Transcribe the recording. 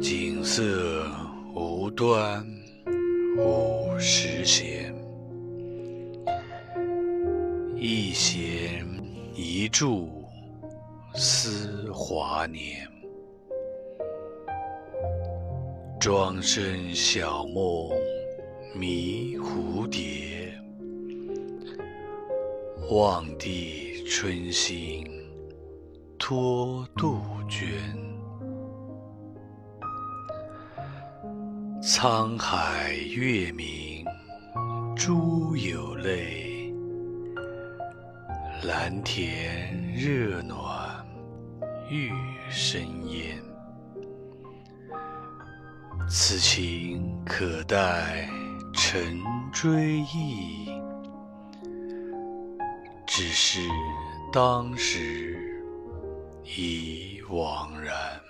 景色无端五十弦，一弦一柱思华年。庄生晓梦迷蝴蝶，望帝春心托杜鹃。沧海月明珠有泪，蓝田热暖玉生烟。此情可待成追忆，只是当时已惘然。